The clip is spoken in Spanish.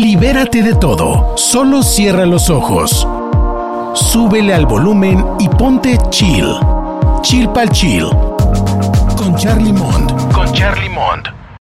Libérate de todo. Solo cierra los ojos. Súbele al volumen y ponte chill. Chill pal chill. Con Charlie Mond. Con Charlie Mont.